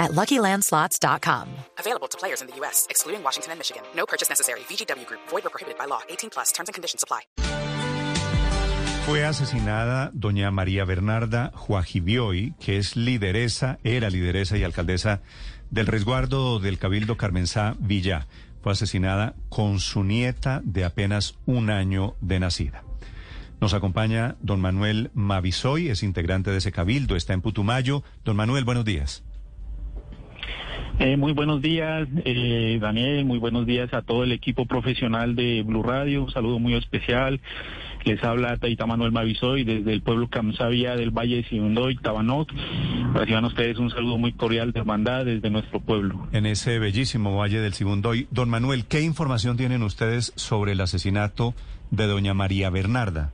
at LuckyLandSlots.com. Available to players in the U.S., excluding Washington and Michigan. No purchase necessary. VGW Group. Void or prohibited by law. 18 plus. Terms and conditions apply. Fue asesinada doña María Bernarda Juajibioy, que es lideresa, era lideresa y alcaldesa del resguardo del Cabildo Carmensá Villa. Fue asesinada con su nieta de apenas un año de nacida. Nos acompaña don Manuel Mavisoy, es integrante de ese cabildo, está en Putumayo. Don Manuel, buenos días. Eh, muy buenos días, eh, Daniel. Muy buenos días a todo el equipo profesional de Blue Radio. Un saludo muy especial. Les habla Taita Manuel Mavisoy desde el pueblo Camsavia del Valle de Siundoy, Tabanot. Reciban ustedes un saludo muy cordial de hermandad desde nuestro pueblo. En ese bellísimo Valle del Sibundoy. Don Manuel, ¿qué información tienen ustedes sobre el asesinato de doña María Bernarda?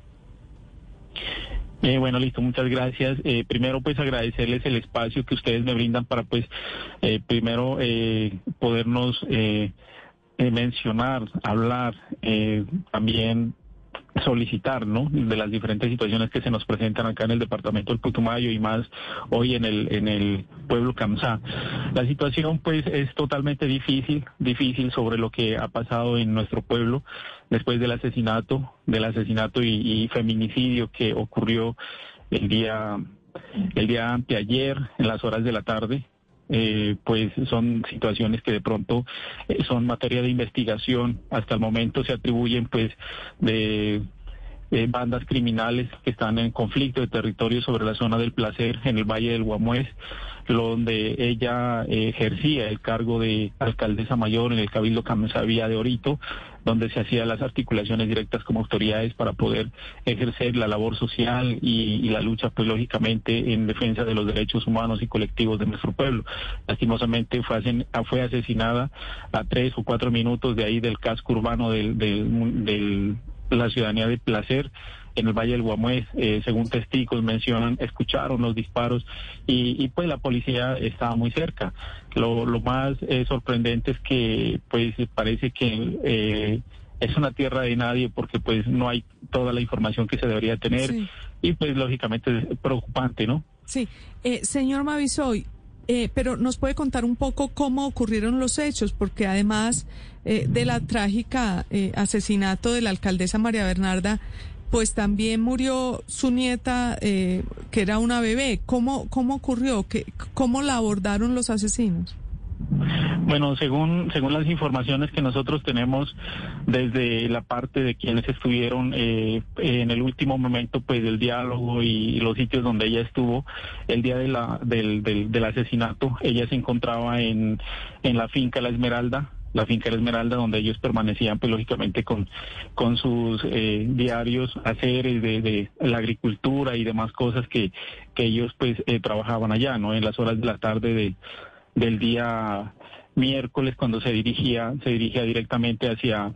Eh, bueno, listo, muchas gracias. Eh, primero, pues agradecerles el espacio que ustedes me brindan para, pues, eh, primero eh, podernos eh, eh, mencionar, hablar, también solicitar, ¿no? De las diferentes situaciones que se nos presentan acá en el departamento del Putumayo y más hoy en el en el pueblo Camsá. La situación, pues, es totalmente difícil, difícil sobre lo que ha pasado en nuestro pueblo después del asesinato, del asesinato y, y feminicidio que ocurrió el día el día anteayer en las horas de la tarde eh, pues son situaciones que de pronto eh, son materia de investigación. Hasta el momento se atribuyen pues de eh, bandas criminales que están en conflicto de territorio sobre la zona del placer en el Valle del Guamués, donde ella eh, ejercía el cargo de alcaldesa mayor en el Cabildo Camensavía de Orito, donde se hacían las articulaciones directas como autoridades para poder ejercer la labor social y, la lucha, pues lógicamente, en defensa de los derechos humanos y colectivos de nuestro pueblo. Lastimosamente fue, fue asesinada a tres o cuatro minutos de ahí del casco urbano del, del, del la ciudadanía de Placer en el Valle del Guamués, eh, según testigos mencionan, escucharon los disparos y, y, pues la policía estaba muy cerca. Lo, lo más eh, sorprendente es que pues parece que eh, es una tierra de nadie porque pues no hay toda la información que se debería tener Sí. y pues lógicamente es preocupante, ¿no? Sí, eh, señor Mavisoy, eh, pero nos puede contar un poco cómo ocurrieron los hechos, porque además eh, de la trágica eh, asesinato de la alcaldesa María Bernarda, pues también murió su nieta, eh, que era una bebé. ¿Cómo, cómo ocurrió? ¿Qué, ¿Cómo la abordaron los asesinos? Bueno, según según las informaciones que nosotros tenemos desde la parte de quienes estuvieron eh, en el último momento pues del diálogo y los sitios donde ella estuvo el día de la del, del, del asesinato, ella se encontraba en en la finca La Esmeralda la finca La Esmeralda, donde ellos permanecían, pues lógicamente con, con sus eh, diarios haceres de, la agricultura y demás cosas que, que ellos pues eh, trabajaban allá, ¿no? En las horas de la tarde de, del día miércoles cuando se dirigía se dirigía directamente hacia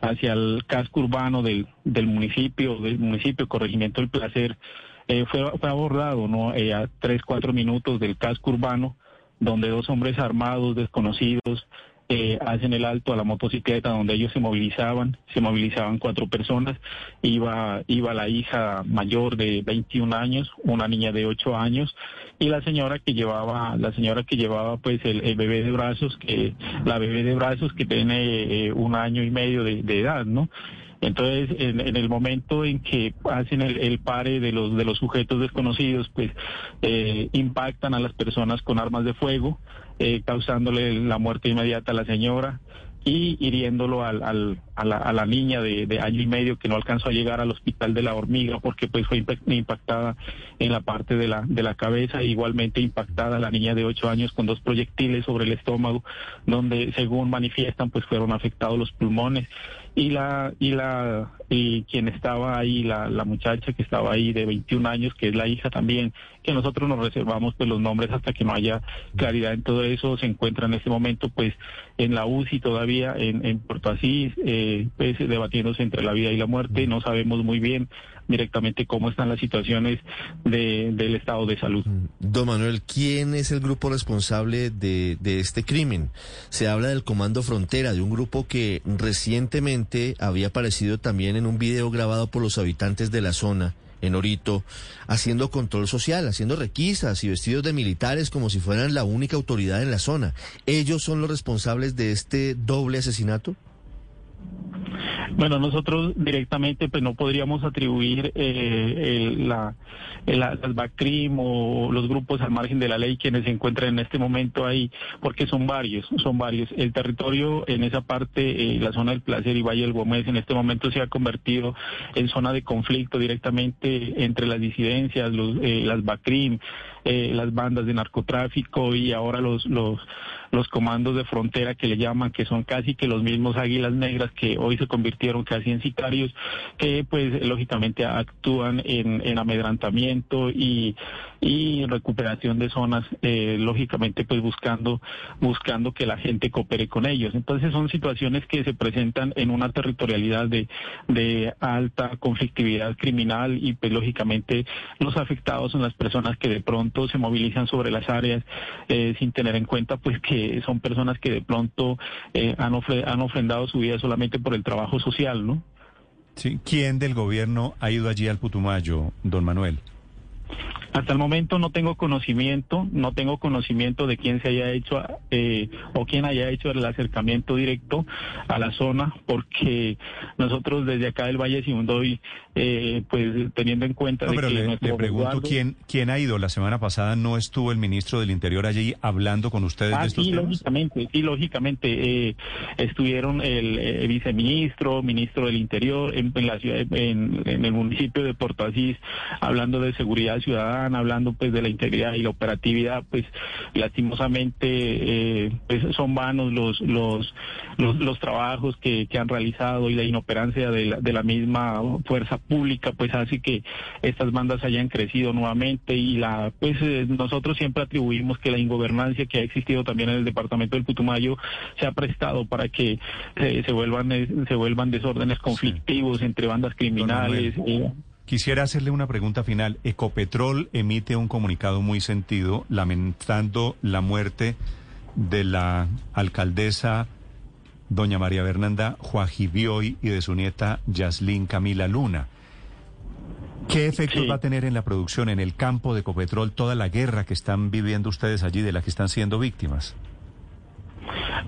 hacia el casco urbano del, del municipio del municipio corregimiento del placer eh, fue, fue abordado no Eh, a tres cuatro minutos del casco urbano donde dos hombres armados desconocidos eh, hacen el alto a la motocicleta donde ellos se movilizaban, se movilizaban cuatro personas, iba, iba la hija mayor de 21 años, una niña de 8 años, y la señora que llevaba, la señora que llevaba pues el, bebé de brazos, que, la bebé de brazos que tiene eh, un año y medio de edad, ¿no? Entonces, en, en, el momento en que hacen el, el, pare de los de los sujetos desconocidos, pues eh, impactan a las personas con armas de fuego, eh, causándole la muerte inmediata a la señora y hiriéndolo al, al, a, la, a, la, niña de, de, año y medio que no alcanzó a llegar al hospital de la hormiga porque pues fue impactada en la parte de la, de la cabeza, igualmente impactada la niña de ocho años con dos proyectiles sobre el estómago, donde según manifiestan pues fueron afectados los pulmones. Y la y la y quien estaba ahí la, la muchacha que estaba ahí de 21 años que es la hija también que nosotros nos reservamos pues los nombres hasta que no haya claridad en todo eso se encuentra en este momento pues en la UCI todavía en, en Puerto Asís eh, eh, pues, debatiéndose entre la vida y la muerte. No sabemos muy bien directamente cómo están las situaciones del estado de salud. Mm. Don Manuel, ¿quién es el grupo responsable de, de este crimen? Se habla del Comando Frontera, de un grupo que recientemente había aparecido también en un video grabado por los habitantes de la zona en Orito, haciendo control social, haciendo requisas y vestidos de militares como si fueran la única autoridad en la zona. ¿Ellos son los responsables de este doble asesinato? Bueno, nosotros directamente pues no podríamos atribuir eh, la, las BACRIM o los grupos al margen de la ley quienes se encuentran en este momento ahí, porque son varios, son varios. El territorio en esa parte, eh, la zona del Placer y Valle del Gómez, en este momento se ha convertido en zona de conflicto directamente entre las disidencias, los, eh, las BACRIM, eh, las bandas de narcotráfico y ahora los, los, los comandos de frontera que le llaman, que son casi que los mismos águilas negras que hoy se convirtieron casi en sicarios, que pues lógicamente actúan en, en amedrantamiento y, y recuperación de zonas, eh, lógicamente pues buscando, buscando que la gente coopere con ellos. Entonces son situaciones que se presentan en una territorialidad de, de alta conflictividad criminal y pues lógicamente los afectados son las personas que de pronto se movilizan sobre las áreas eh, sin tener en cuenta pues que son personas que de pronto eh, han, han ofrendado su vida solamente por el trabajo social, ¿no? Sí. ¿Quién del gobierno ha ido allí al Putumayo, don Manuel? Hasta el momento no tengo conocimiento, no tengo conocimiento de quién se haya hecho eh, o quién haya hecho el acercamiento directo a la zona, porque nosotros desde acá del Valle Simundoy, eh, pues teniendo en cuenta de que le, pregunto quién quién ha ido. La semana pasada no estuvo el ministro del Interior allí hablando con ustedes ah, de estos sí, lógicamente, sí, lógicamente eh, estuvieron el eh, viceministro, ministro del Interior en, la ciudad, en, en, el municipio de Porto Asís, hablando de seguridad ciudadana hablando pues de la integridad y la operatividad, pues lastimosamente eh, pues, son vanos los, los, los, trabajos que, que, han realizado y la inoperancia de la, de la misma fuerza pública pues hace que estas bandas hayan crecido nuevamente y la pues eh, nosotros siempre atribuimos que la ingobernancia que ha existido también en el departamento del Putumayo se ha prestado para que eh, se vuelvan se vuelvan desórdenes conflictivos entre bandas criminales. Quisiera hacerle una pregunta final. Ecopetrol emite un comunicado muy sentido lamentando la muerte de la alcaldesa doña María Bernanda Juajibioy y de su nieta Yaslin Camila Luna. ¿Qué efectos va a tener en la producción, en el campo de Ecopetrol, toda la guerra que están viviendo ustedes allí, de la que están siendo víctimas?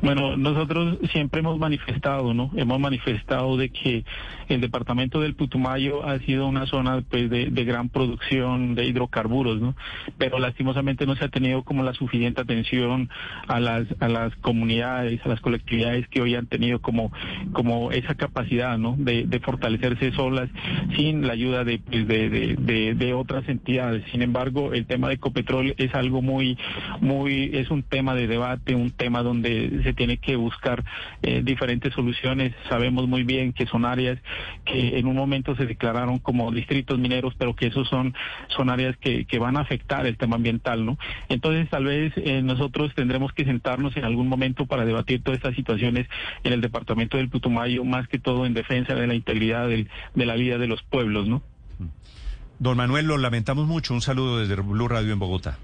Bueno, nosotros siempre hemos manifestado, ¿no? Hemos manifestado de que el departamento del Putumayo ha sido una zona pues, de, gran producción de hidrocarburos, ¿no? Pero lastimosamente no se ha tenido como la suficiente atención a las a las comunidades, a las colectividades que hoy han tenido como como esa capacidad, ¿no? De, fortalecerse solas sin la ayuda de, pues, de, otras entidades. Sin embargo, el tema de Ecopetrol es algo muy muy es un tema de debate, un tema donde se tiene que buscar eh, diferentes soluciones. Sabemos muy bien que son áreas que en un momento se declararon como distritos mineros, pero que esos son, son áreas que, que van a afectar el tema ambiental, ¿no? Entonces, tal vez eh, nosotros tendremos que sentarnos en algún momento para debatir todas estas situaciones en el departamento del Putumayo, más que todo en defensa de la integridad del, de la vida de los pueblos, ¿no? Don Manuel, lo lamentamos mucho. Un saludo desde Blue Radio en Bogotá.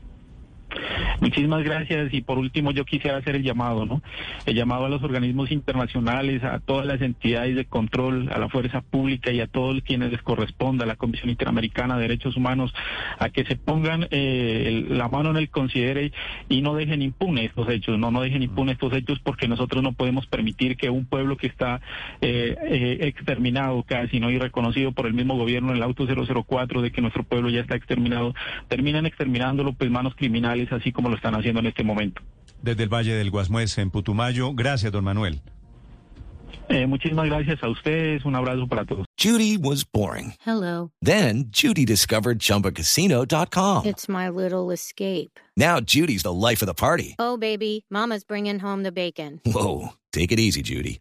Muchísimas gracias y por último yo quisiera hacer el llamado, ¿no? El llamado a los organismos internacionales, a todas las entidades de control, a la fuerza pública y a todos quienes les corresponda, a la Comisión Interamericana de Derechos Humanos, a que se pongan eh, la mano en el considere y no dejen impunes estos hechos, no, no dejen impunes estos hechos porque nosotros no podemos permitir que un pueblo que está eh, eh, exterminado casi, ¿no? Y reconocido por el mismo gobierno en el auto 004 de que nuestro pueblo ya está exterminado, terminen exterminándolo pues manos criminales, así como lo están haciendo en este momento. Desde el Valle del Guasmuez, en Putumayo. Gracias, don Manuel. Eh, muchísimas gracias a ustedes. Un abrazo para todos. Judy was boring. Hello. Then, Judy discovered chumbacasino.com. It's my little escape. Now, Judy's the life of the party. Oh, baby, Mama's bringing home the bacon. Whoa. Take it easy, Judy.